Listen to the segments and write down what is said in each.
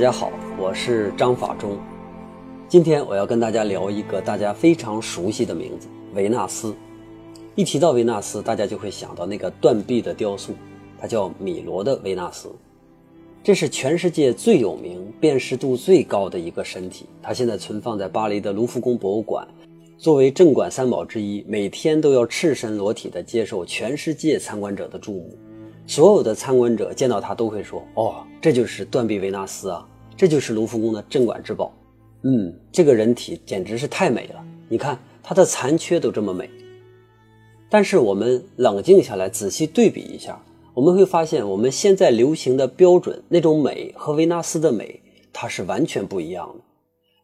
大家好，我是张法中。今天我要跟大家聊一个大家非常熟悉的名字——维纳斯。一提到维纳斯，大家就会想到那个断臂的雕塑，它叫米罗的维纳斯。这是全世界最有名、辨识度最高的一个身体，它现在存放在巴黎的卢浮宫博物馆，作为镇馆三宝之一，每天都要赤身裸体的接受全世界参观者的注目。所有的参观者见到它都会说：“哦，这就是断臂维纳斯啊，这就是卢浮宫的镇馆之宝。”嗯，这个人体简直是太美了，你看它的残缺都这么美。但是我们冷静下来，仔细对比一下，我们会发现我们现在流行的标准那种美和维纳斯的美，它是完全不一样的。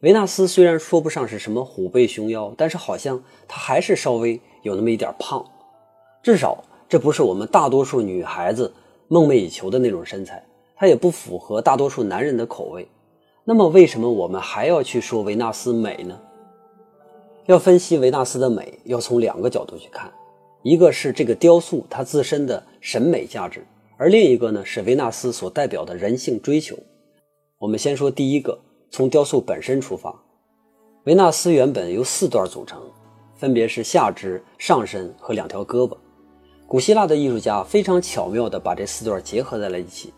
维纳斯虽然说不上是什么虎背熊腰，但是好像她还是稍微有那么一点胖，至少。这不是我们大多数女孩子梦寐以求的那种身材，它也不符合大多数男人的口味。那么，为什么我们还要去说维纳斯美呢？要分析维纳斯的美，要从两个角度去看：一个是这个雕塑它自身的审美价值，而另一个呢是维纳斯所代表的人性追求。我们先说第一个，从雕塑本身出发，维纳斯原本由四段组成，分别是下肢、上身和两条胳膊。古希腊的艺术家非常巧妙地把这四段结合在了一起，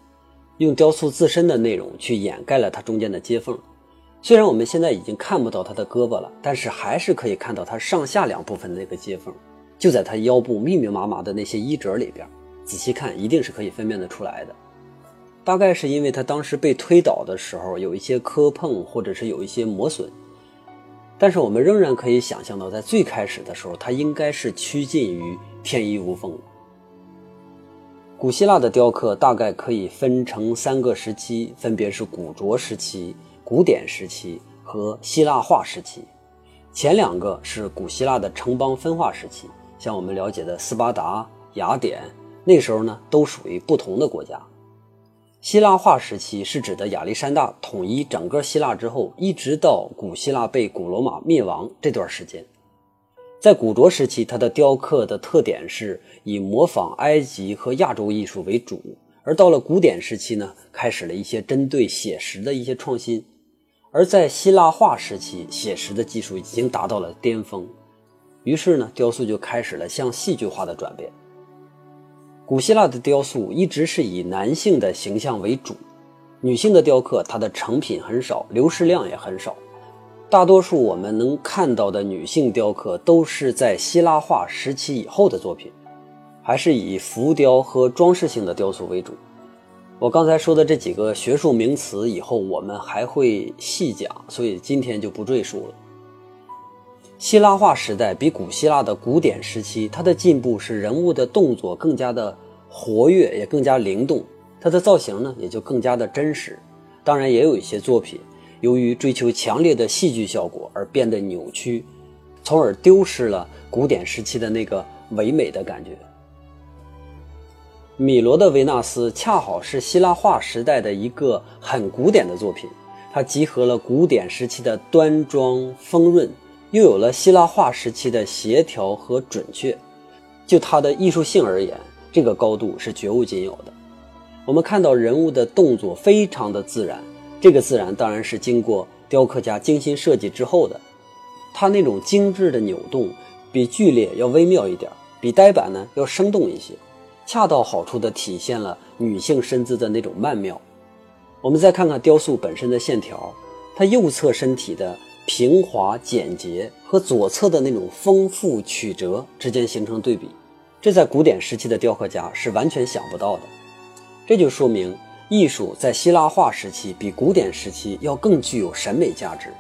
用雕塑自身的内容去掩盖了它中间的接缝。虽然我们现在已经看不到它的胳膊了，但是还是可以看到它上下两部分的那个接缝，就在它腰部密密麻麻的那些衣褶里边。仔细看，一定是可以分辨得出来的。大概是因为它当时被推倒的时候有一些磕碰，或者是有一些磨损。但是我们仍然可以想象到，在最开始的时候，它应该是趋近于。天衣无缝。古希腊的雕刻大概可以分成三个时期，分别是古拙时期、古典时期和希腊化时期。前两个是古希腊的城邦分化时期，像我们了解的斯巴达、雅典，那时候呢都属于不同的国家。希腊化时期是指的亚历山大统一整个希腊之后，一直到古希腊被古罗马灭亡这段时间。在古拙时期，它的雕刻的特点是以模仿埃及和亚洲艺术为主；而到了古典时期呢，开始了一些针对写实的一些创新；而在希腊化时期，写实的技术已经达到了巅峰，于是呢，雕塑就开始了向戏剧化的转变。古希腊的雕塑一直是以男性的形象为主，女性的雕刻它的成品很少，流失量也很少。大多数我们能看到的女性雕刻都是在希腊化时期以后的作品，还是以浮雕和装饰性的雕塑为主。我刚才说的这几个学术名词，以后我们还会细讲，所以今天就不赘述了。希腊化时代比古希腊的古典时期，它的进步是人物的动作更加的活跃，也更加灵动，它的造型呢也就更加的真实。当然，也有一些作品。由于追求强烈的戏剧效果而变得扭曲，从而丢失了古典时期的那个唯美的感觉。米罗的维纳斯恰好是希腊化时代的一个很古典的作品，它集合了古典时期的端庄丰润，又有了希腊化时期的协调和准确。就它的艺术性而言，这个高度是绝无仅有的。我们看到人物的动作非常的自然。这个自然当然是经过雕刻家精心设计之后的，它那种精致的扭动比剧烈要微妙一点，比呆板呢要生动一些，恰到好处地体现了女性身姿的那种曼妙。我们再看看雕塑本身的线条，它右侧身体的平滑简洁和左侧的那种丰富曲折之间形成对比，这在古典时期的雕刻家是完全想不到的，这就说明。艺术在希腊化时期比古典时期要更具有审美价值。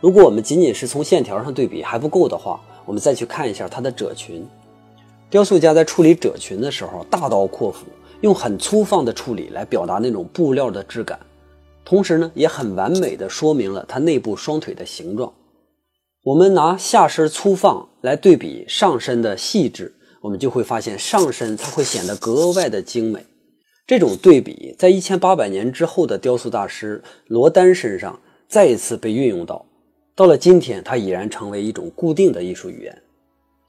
如果我们仅仅是从线条上对比还不够的话，我们再去看一下它的褶裙。雕塑家在处理褶裙的时候，大刀阔斧，用很粗放的处理来表达那种布料的质感，同时呢，也很完美的说明了它内部双腿的形状。我们拿下身粗放来对比上身的细致，我们就会发现上身它会显得格外的精美。这种对比在一千八百年之后的雕塑大师罗丹身上再一次被运用到，到了今天，它已然成为一种固定的艺术语言。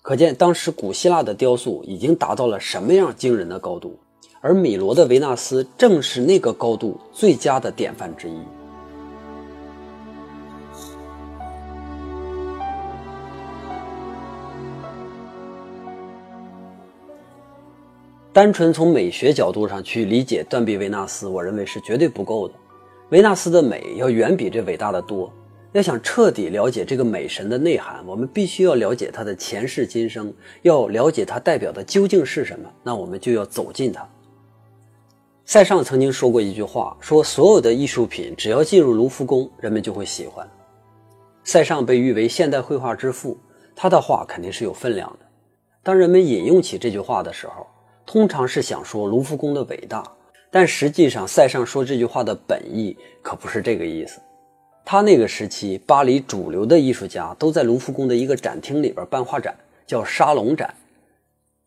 可见当时古希腊的雕塑已经达到了什么样惊人的高度，而米罗的维纳斯正是那个高度最佳的典范之一。单纯从美学角度上去理解断臂维纳斯，我认为是绝对不够的。维纳斯的美要远比这伟大的多。要想彻底了解这个美神的内涵，我们必须要了解她的前世今生，要了解她代表的究竟是什么。那我们就要走进她。塞尚曾经说过一句话，说所有的艺术品只要进入卢浮宫，人们就会喜欢。塞尚被誉为现代绘画之父，他的画肯定是有分量的。当人们引用起这句话的时候，通常是想说卢浮宫的伟大，但实际上塞尚说这句话的本意可不是这个意思。他那个时期，巴黎主流的艺术家都在卢浮宫的一个展厅里边办画展，叫沙龙展。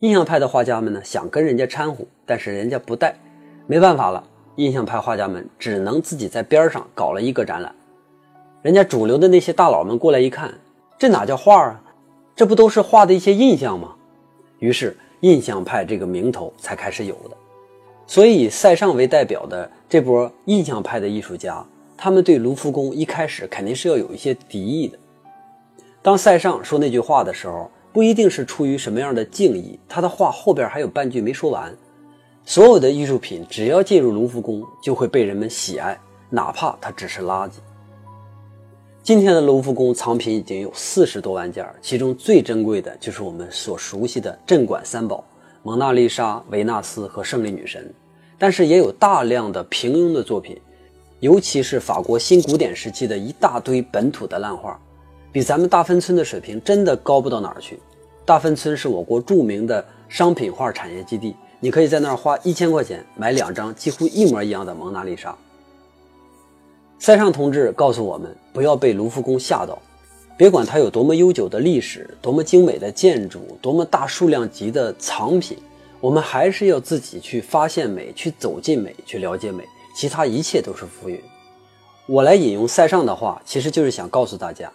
印象派的画家们呢，想跟人家掺和，但是人家不带，没办法了。印象派画家们只能自己在边上搞了一个展览。人家主流的那些大佬们过来一看，这哪叫画啊？这不都是画的一些印象吗？于是。印象派这个名头才开始有的，所以以塞尚为代表的这波印象派的艺术家，他们对卢浮宫一开始肯定是要有一些敌意的。当塞尚说那句话的时候，不一定是出于什么样的敬意，他的话后边还有半句没说完。所有的艺术品只要进入卢浮宫，就会被人们喜爱，哪怕它只是垃圾。今天的卢浮宫藏品已经有四十多万件，其中最珍贵的就是我们所熟悉的镇馆三宝——蒙娜丽莎、维纳斯和胜利女神。但是也有大量的平庸的作品，尤其是法国新古典时期的一大堆本土的烂画，比咱们大芬村的水平真的高不到哪儿去。大芬村是我国著名的商品画产业基地，你可以在那儿花一千块钱买两张几乎一模一样的蒙娜丽莎。塞尚同志告诉我们，不要被卢浮宫吓到，别管它有多么悠久的历史，多么精美的建筑，多么大数量级的藏品，我们还是要自己去发现美，去走进美，去了解美，其他一切都是浮云。我来引用塞尚的话，其实就是想告诉大家，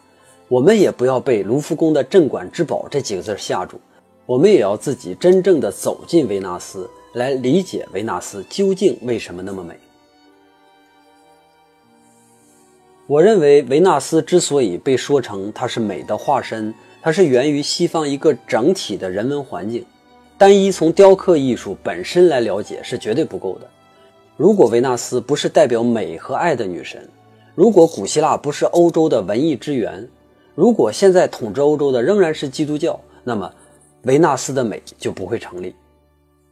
我们也不要被卢浮宫的镇馆之宝这几个字吓住，我们也要自己真正的走进维纳斯，来理解维纳斯究竟为什么那么美。我认为维纳斯之所以被说成它是美的化身，它是源于西方一个整体的人文环境。单一从雕刻艺术本身来了解是绝对不够的。如果维纳斯不是代表美和爱的女神，如果古希腊不是欧洲的文艺之源，如果现在统治欧洲的仍然是基督教，那么维纳斯的美就不会成立。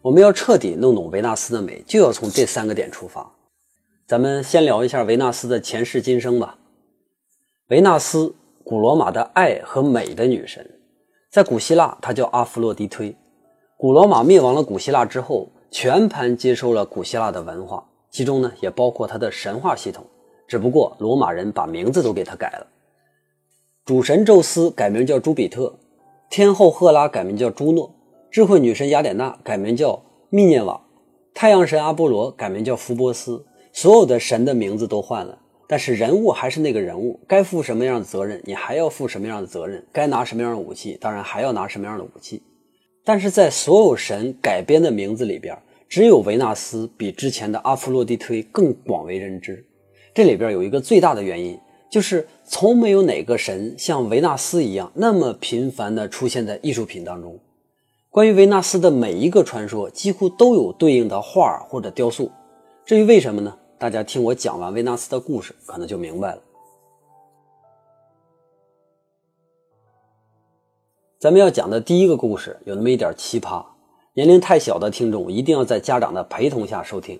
我们要彻底弄懂维纳斯的美，就要从这三个点出发。咱们先聊一下维纳斯的前世今生吧。维纳斯，古罗马的爱和美的女神，在古希腊她叫阿弗洛狄忒。古罗马灭亡了古希腊之后，全盘接收了古希腊的文化，其中呢也包括它的神话系统。只不过罗马人把名字都给它改了。主神宙斯改名叫朱比特，天后赫拉改名叫朱诺，智慧女神雅典娜改名叫密涅瓦，太阳神阿波罗改名叫福波斯。所有的神的名字都换了，但是人物还是那个人物，该负什么样的责任，你还要负什么样的责任，该拿什么样的武器，当然还要拿什么样的武器。但是在所有神改编的名字里边，只有维纳斯比之前的阿弗洛狄忒更广为人知。这里边有一个最大的原因，就是从没有哪个神像维纳斯一样那么频繁地出现在艺术品当中。关于维纳斯的每一个传说，几乎都有对应的画或者雕塑。至于为什么呢？大家听我讲完维纳斯的故事，可能就明白了。咱们要讲的第一个故事有那么一点奇葩，年龄太小的听众一定要在家长的陪同下收听。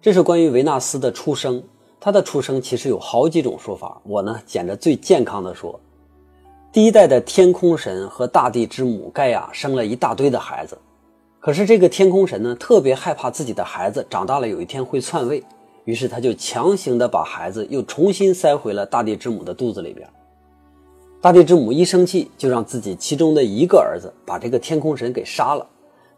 这是关于维纳斯的出生，他的出生其实有好几种说法，我呢捡着最健康的说。第一代的天空神和大地之母盖亚生了一大堆的孩子，可是这个天空神呢特别害怕自己的孩子长大了有一天会篡位。于是他就强行的把孩子又重新塞回了大地之母的肚子里边。大地之母一生气，就让自己其中的一个儿子把这个天空神给杀了。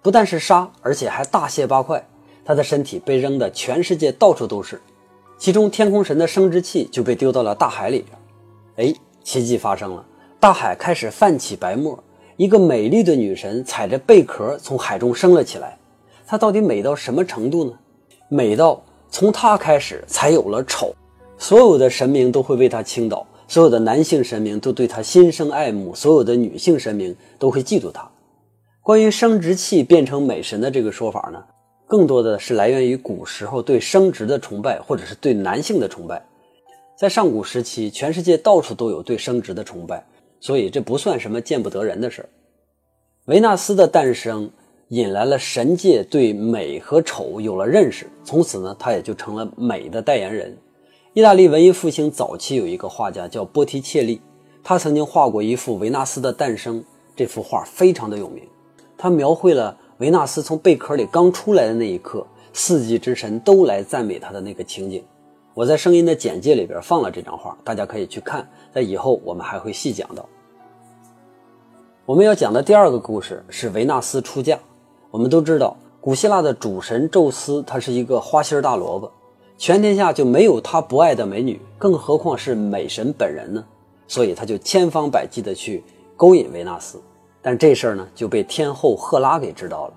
不但是杀，而且还大卸八块，他的身体被扔的全世界到处都是。其中天空神的生殖器就被丢到了大海里边。哎，奇迹发生了，大海开始泛起白沫，一个美丽的女神踩着贝壳从海中升了起来。她到底美到什么程度呢？美到从她开始才有了丑，所有的神明都会为她倾倒，所有的男性神明都对她心生爱慕，所有的女性神明都会嫉妒她。关于生殖器变成美神的这个说法呢，更多的是来源于古时候对生殖的崇拜，或者是对男性的崇拜。在上古时期，全世界到处都有对生殖的崇拜，所以这不算什么见不得人的事儿。维纳斯的诞生。引来了神界对美和丑有了认识，从此呢，他也就成了美的代言人。意大利文艺复兴早期有一个画家叫波提切利，他曾经画过一幅维纳斯的诞生，这幅画非常的有名。他描绘了维纳斯从贝壳里刚出来的那一刻，四季之神都来赞美他的那个情景。我在声音的简介里边放了这张画，大家可以去看，在以后我们还会细讲到。我们要讲的第二个故事是维纳斯出嫁。我们都知道，古希腊的主神宙斯，他是一个花心大萝卜，全天下就没有他不爱的美女，更何况是美神本人呢？所以他就千方百计的去勾引维纳斯，但这事儿呢就被天后赫拉给知道了。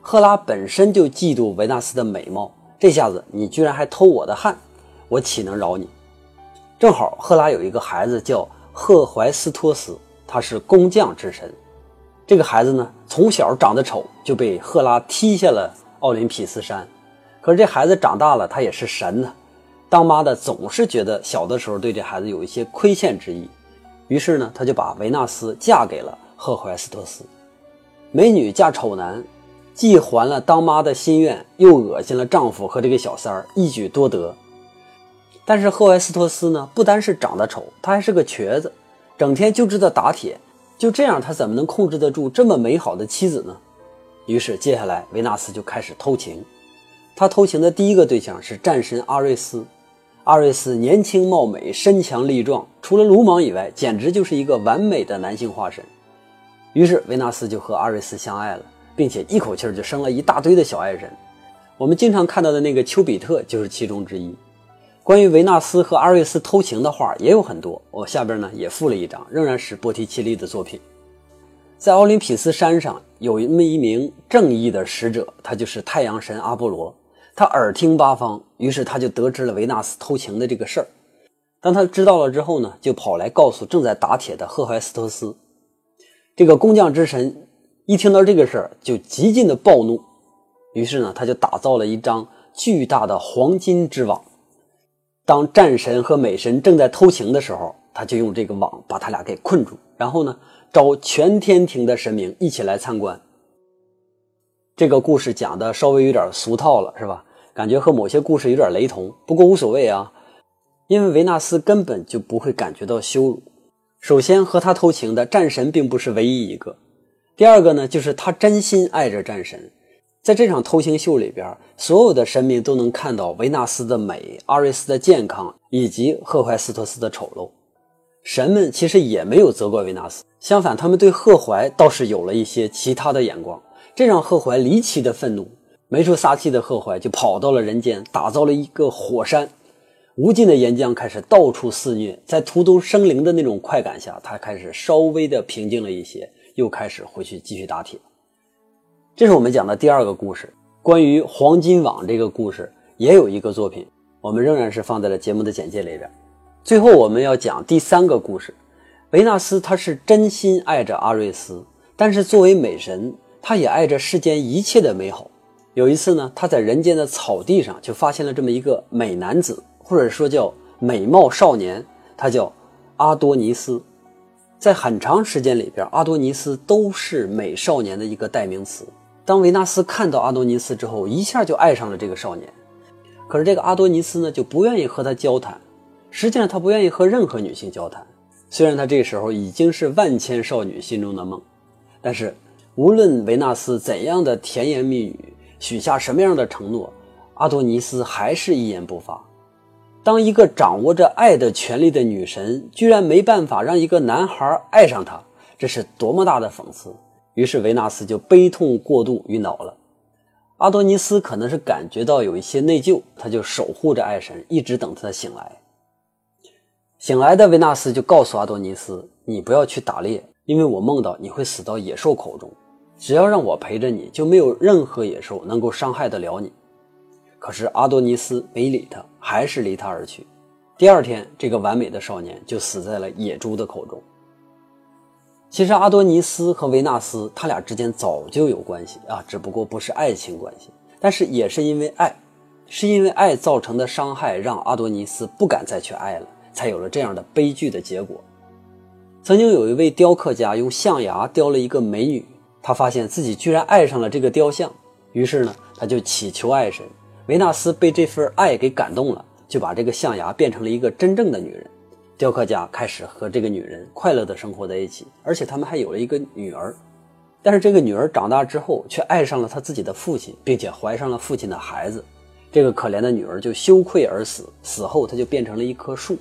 赫拉本身就嫉妒维纳斯的美貌，这下子你居然还偷我的汗，我岂能饶你？正好赫拉有一个孩子叫赫淮斯托斯，他是工匠之神。这个孩子呢，从小长得丑，就被赫拉踢下了奥林匹斯山。可是这孩子长大了，他也是神呢。当妈的总是觉得小的时候对这孩子有一些亏欠之意，于是呢，他就把维纳斯嫁给了赫淮斯托斯。美女嫁丑男，既还了当妈的心愿，又恶心了丈夫和这个小三儿，一举多得。但是赫淮斯托斯呢，不单是长得丑，他还是个瘸子，整天就知道打铁。就这样，他怎么能控制得住这么美好的妻子呢？于是，接下来维纳斯就开始偷情。他偷情的第一个对象是战神阿瑞斯。阿瑞斯年轻貌美，身强力壮，除了鲁莽以外，简直就是一个完美的男性化身。于是，维纳斯就和阿瑞斯相爱了，并且一口气就生了一大堆的小爱神。我们经常看到的那个丘比特就是其中之一。关于维纳斯和阿瑞斯偷情的画也有很多，我下边呢也附了一张，仍然是波提切利的作品。在奥林匹斯山上有那么一名正义的使者，他就是太阳神阿波罗。他耳听八方，于是他就得知了维纳斯偷情的这个事儿。当他知道了之后呢，就跑来告诉正在打铁的赫淮斯托斯。这个工匠之神一听到这个事儿，就极尽的暴怒，于是呢，他就打造了一张巨大的黄金之网。当战神和美神正在偷情的时候，他就用这个网把他俩给困住，然后呢，招全天庭的神明一起来参观。这个故事讲的稍微有点俗套了，是吧？感觉和某些故事有点雷同，不过无所谓啊，因为维纳斯根本就不会感觉到羞辱。首先，和他偷情的战神并不是唯一一个；第二个呢，就是他真心爱着战神。在这场偷情秀里边，所有的神明都能看到维纳斯的美、阿瑞斯的健康以及赫淮斯托斯的丑陋。神们其实也没有责怪维纳斯，相反，他们对赫淮倒是有了一些其他的眼光，这让赫淮离奇的愤怒。没处撒气的赫淮就跑到了人间，打造了一个火山，无尽的岩浆开始到处肆虐。在荼毒生灵的那种快感下，他开始稍微的平静了一些，又开始回去继续打铁。这是我们讲的第二个故事，关于黄金网这个故事也有一个作品，我们仍然是放在了节目的简介里边。最后我们要讲第三个故事，维纳斯他是真心爱着阿瑞斯，但是作为美神，他也爱着世间一切的美好。有一次呢，他在人间的草地上就发现了这么一个美男子，或者说叫美貌少年，他叫阿多尼斯。在很长时间里边，阿多尼斯都是美少年的一个代名词。当维纳斯看到阿多尼斯之后，一下就爱上了这个少年。可是这个阿多尼斯呢，就不愿意和他交谈。实际上，他不愿意和任何女性交谈。虽然他这时候已经是万千少女心中的梦，但是无论维纳斯怎样的甜言蜜语，许下什么样的承诺，阿多尼斯还是一言不发。当一个掌握着爱的权利的女神，居然没办法让一个男孩爱上她，这是多么大的讽刺！于是维纳斯就悲痛过度晕倒了。阿多尼斯可能是感觉到有一些内疚，他就守护着爱神，一直等他醒来。醒来的维纳斯就告诉阿多尼斯：“你不要去打猎，因为我梦到你会死到野兽口中。”只要让我陪着你，就没有任何野兽能够伤害得了你。”可是阿多尼斯没理他，还是离他而去。第二天，这个完美的少年就死在了野猪的口中。其实阿多尼斯和维纳斯他俩之间早就有关系啊，只不过不是爱情关系，但是也是因为爱，是因为爱造成的伤害，让阿多尼斯不敢再去爱了，才有了这样的悲剧的结果。曾经有一位雕刻家用象牙雕了一个美女，他发现自己居然爱上了这个雕像，于是呢，他就祈求爱神。维纳斯被这份爱给感动了，就把这个象牙变成了一个真正的女人。雕刻家开始和这个女人快乐的生活在一起，而且他们还有了一个女儿。但是这个女儿长大之后，却爱上了他自己的父亲，并且怀上了父亲的孩子。这个可怜的女儿就羞愧而死。死后，她就变成了一棵树。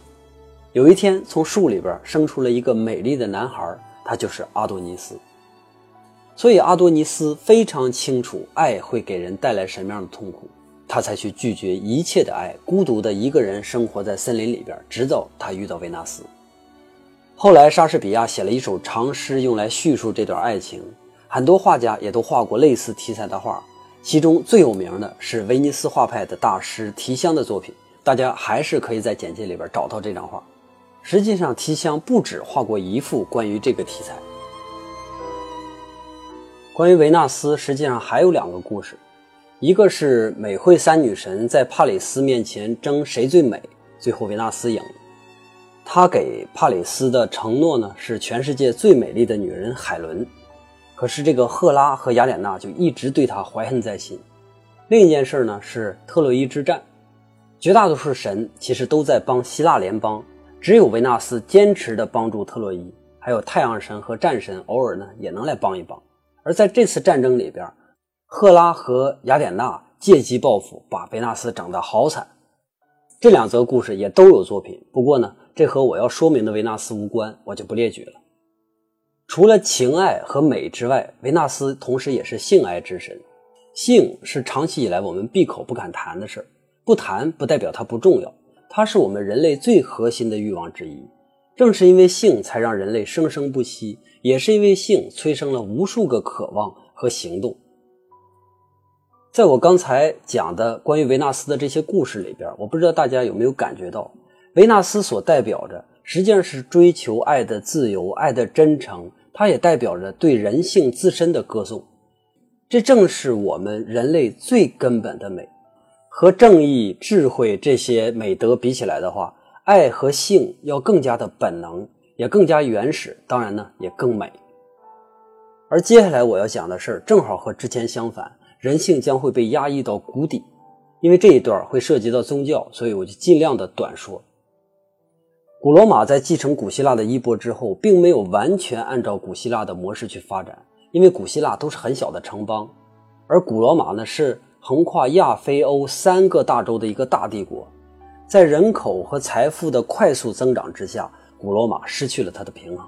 有一天，从树里边生出了一个美丽的男孩，他就是阿多尼斯。所以，阿多尼斯非常清楚爱会给人带来什么样的痛苦。他才去拒绝一切的爱，孤独的一个人生活在森林里边，直到他遇到维纳斯。后来，莎士比亚写了一首长诗，用来叙述这段爱情。很多画家也都画过类似题材的画，其中最有名的是威尼斯画派的大师提香的作品。大家还是可以在简介里边找到这张画。实际上，提香不止画过一幅关于这个题材。关于维纳斯，实际上还有两个故事。一个是美惠三女神在帕里斯面前争谁最美，最后维纳斯赢了。她给帕里斯的承诺呢是全世界最美丽的女人海伦，可是这个赫拉和雅典娜就一直对她怀恨在心。另一件事呢是特洛伊之战，绝大多数神其实都在帮希腊联邦，只有维纳斯坚持的帮助特洛伊，还有太阳神和战神偶尔呢也能来帮一帮。而在这次战争里边。赫拉和雅典娜借机报复，把维纳斯整得好惨。这两则故事也都有作品，不过呢，这和我要说明的维纳斯无关，我就不列举了。除了情爱和美之外，维纳斯同时也是性爱之神。性是长期以来我们闭口不敢谈的事儿，不谈不代表它不重要，它是我们人类最核心的欲望之一。正是因为性，才让人类生生不息，也是因为性催生了无数个渴望和行动。在我刚才讲的关于维纳斯的这些故事里边，我不知道大家有没有感觉到，维纳斯所代表着实际上是追求爱的自由、爱的真诚，它也代表着对人性自身的歌颂。这正是我们人类最根本的美，和正义、智慧这些美德比起来的话，爱和性要更加的本能，也更加原始，当然呢，也更美。而接下来我要讲的事儿，正好和之前相反。人性将会被压抑到谷底，因为这一段会涉及到宗教，所以我就尽量的短说。古罗马在继承古希腊的衣钵之后，并没有完全按照古希腊的模式去发展，因为古希腊都是很小的城邦，而古罗马呢是横跨亚非欧三个大洲的一个大帝国，在人口和财富的快速增长之下，古罗马失去了它的平衡，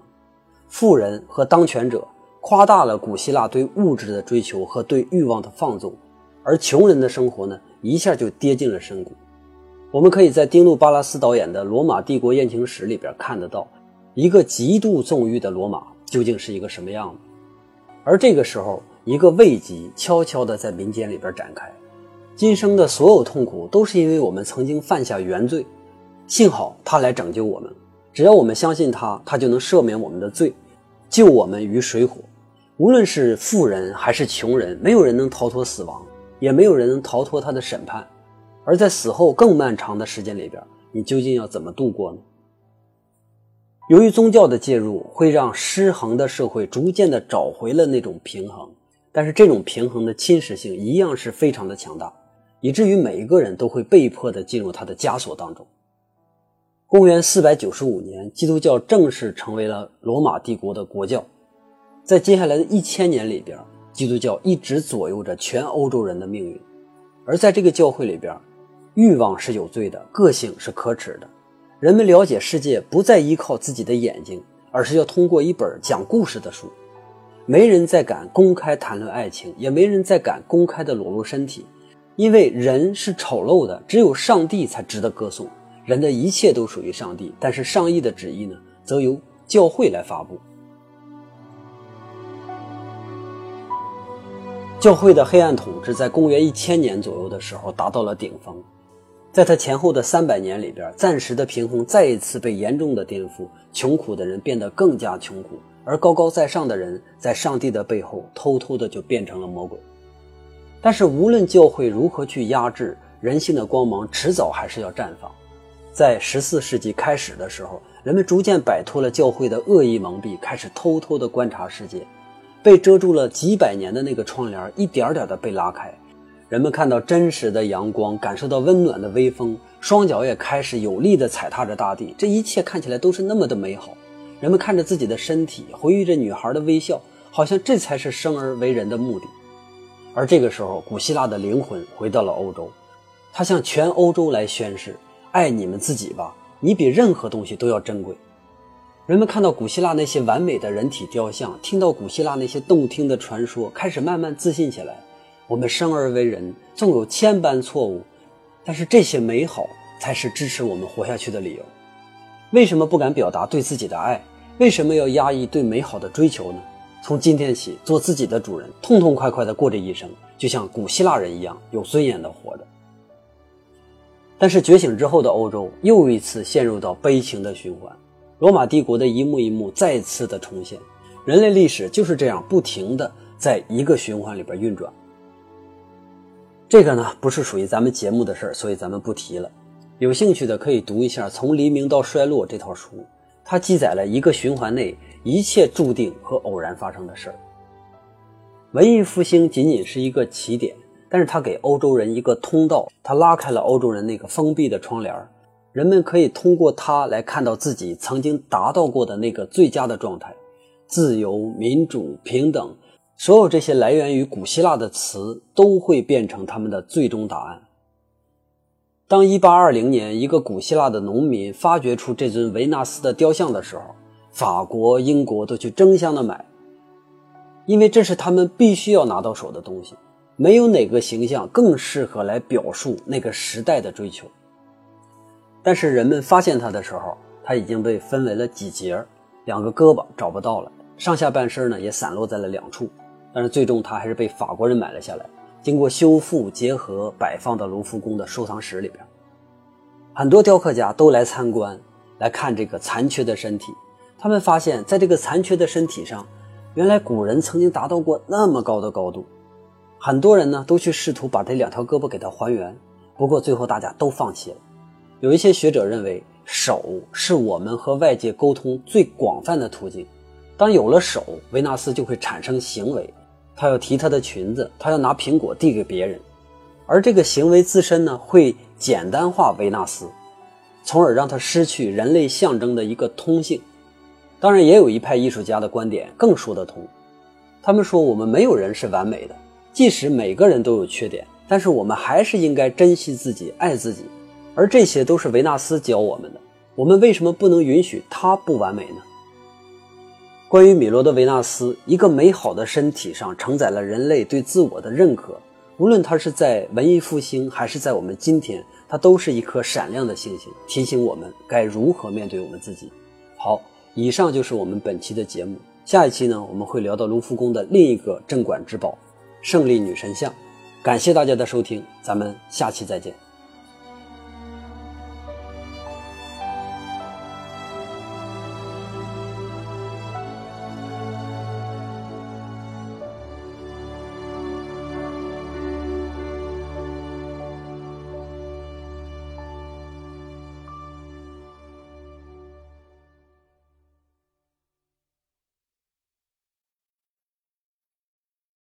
富人和当权者。夸大了古希腊对物质的追求和对欲望的放纵，而穷人的生活呢，一下就跌进了深谷。我们可以在丁努巴拉斯导演的《罗马帝国艳情史》里边看得到，一个极度纵欲的罗马究竟是一个什么样子。而这个时候，一个慰藉悄悄地在民间里边展开。今生的所有痛苦都是因为我们曾经犯下原罪，幸好他来拯救我们。只要我们相信他，他就能赦免我们的罪，救我们于水火。无论是富人还是穷人，没有人能逃脱死亡，也没有人能逃脱他的审判。而在死后更漫长的时间里边，你究竟要怎么度过呢？由于宗教的介入，会让失衡的社会逐渐的找回了那种平衡，但是这种平衡的侵蚀性一样是非常的强大，以至于每一个人都会被迫的进入他的枷锁当中。公元四百九十五年，基督教正式成为了罗马帝国的国教。在接下来的一千年里边，基督教一直左右着全欧洲人的命运。而在这个教会里边，欲望是有罪的，个性是可耻的。人们了解世界不再依靠自己的眼睛，而是要通过一本讲故事的书。没人再敢公开谈论爱情，也没人再敢公开的裸露身体，因为人是丑陋的，只有上帝才值得歌颂。人的一切都属于上帝，但是上帝的旨意呢，则由教会来发布。教会的黑暗统治在公元一千年左右的时候达到了顶峰，在他前后的三百年里边，暂时的平衡再一次被严重的颠覆，穷苦的人变得更加穷苦，而高高在上的人在上帝的背后偷偷的就变成了魔鬼。但是无论教会如何去压制，人性的光芒迟早还是要绽放。在十四世纪开始的时候，人们逐渐摆脱了教会的恶意蒙蔽，开始偷偷的观察世界。被遮住了几百年的那个窗帘，一点点的被拉开，人们看到真实的阳光，感受到温暖的微风，双脚也开始有力的踩踏着大地。这一切看起来都是那么的美好。人们看着自己的身体，回忆着女孩的微笑，好像这才是生而为人的目的。而这个时候，古希腊的灵魂回到了欧洲，他向全欧洲来宣誓：爱你们自己吧，你比任何东西都要珍贵。人们看到古希腊那些完美的人体雕像，听到古希腊那些动听的传说，开始慢慢自信起来。我们生而为人，纵有千般错误，但是这些美好才是支持我们活下去的理由。为什么不敢表达对自己的爱？为什么要压抑对美好的追求呢？从今天起，做自己的主人，痛痛快快地过这一生，就像古希腊人一样有尊严地活着。但是觉醒之后的欧洲又一次陷入到悲情的循环。罗马帝国的一幕一幕再次的重现，人类历史就是这样不停的在一个循环里边运转。这个呢不是属于咱们节目的事儿，所以咱们不提了。有兴趣的可以读一下《从黎明到衰落》这套书，它记载了一个循环内一切注定和偶然发生的事儿。文艺复兴仅仅是一个起点，但是它给欧洲人一个通道，它拉开了欧洲人那个封闭的窗帘儿。人们可以通过它来看到自己曾经达到过的那个最佳的状态，自由、民主、平等，所有这些来源于古希腊的词都会变成他们的最终答案。当1820年一个古希腊的农民发掘出这尊维纳斯的雕像的时候，法国、英国都去争相的买，因为这是他们必须要拿到手的东西。没有哪个形象更适合来表述那个时代的追求。但是人们发现它的时候，它已经被分为了几节，两个胳膊找不到了，上下半身呢也散落在了两处。但是最终它还是被法国人买了下来，经过修复结合，摆放到卢浮宫的收藏室里边。很多雕刻家都来参观，来看这个残缺的身体。他们发现，在这个残缺的身体上，原来古人曾经达到过那么高的高度。很多人呢都去试图把这两条胳膊给它还原，不过最后大家都放弃了。有一些学者认为，手是我们和外界沟通最广泛的途径。当有了手，维纳斯就会产生行为，他要提他的裙子，他要拿苹果递给别人，而这个行为自身呢，会简单化维纳斯，从而让他失去人类象征的一个通性。当然，也有一派艺术家的观点更说得通，他们说我们没有人是完美的，即使每个人都有缺点，但是我们还是应该珍惜自己，爱自己。而这些都是维纳斯教我们的，我们为什么不能允许它不完美呢？关于米罗的维纳斯，一个美好的身体上承载了人类对自我的认可。无论它是在文艺复兴，还是在我们今天，它都是一颗闪亮的星星，提醒我们该如何面对我们自己。好，以上就是我们本期的节目。下一期呢，我们会聊到卢浮宫的另一个镇馆之宝——胜利女神像。感谢大家的收听，咱们下期再见。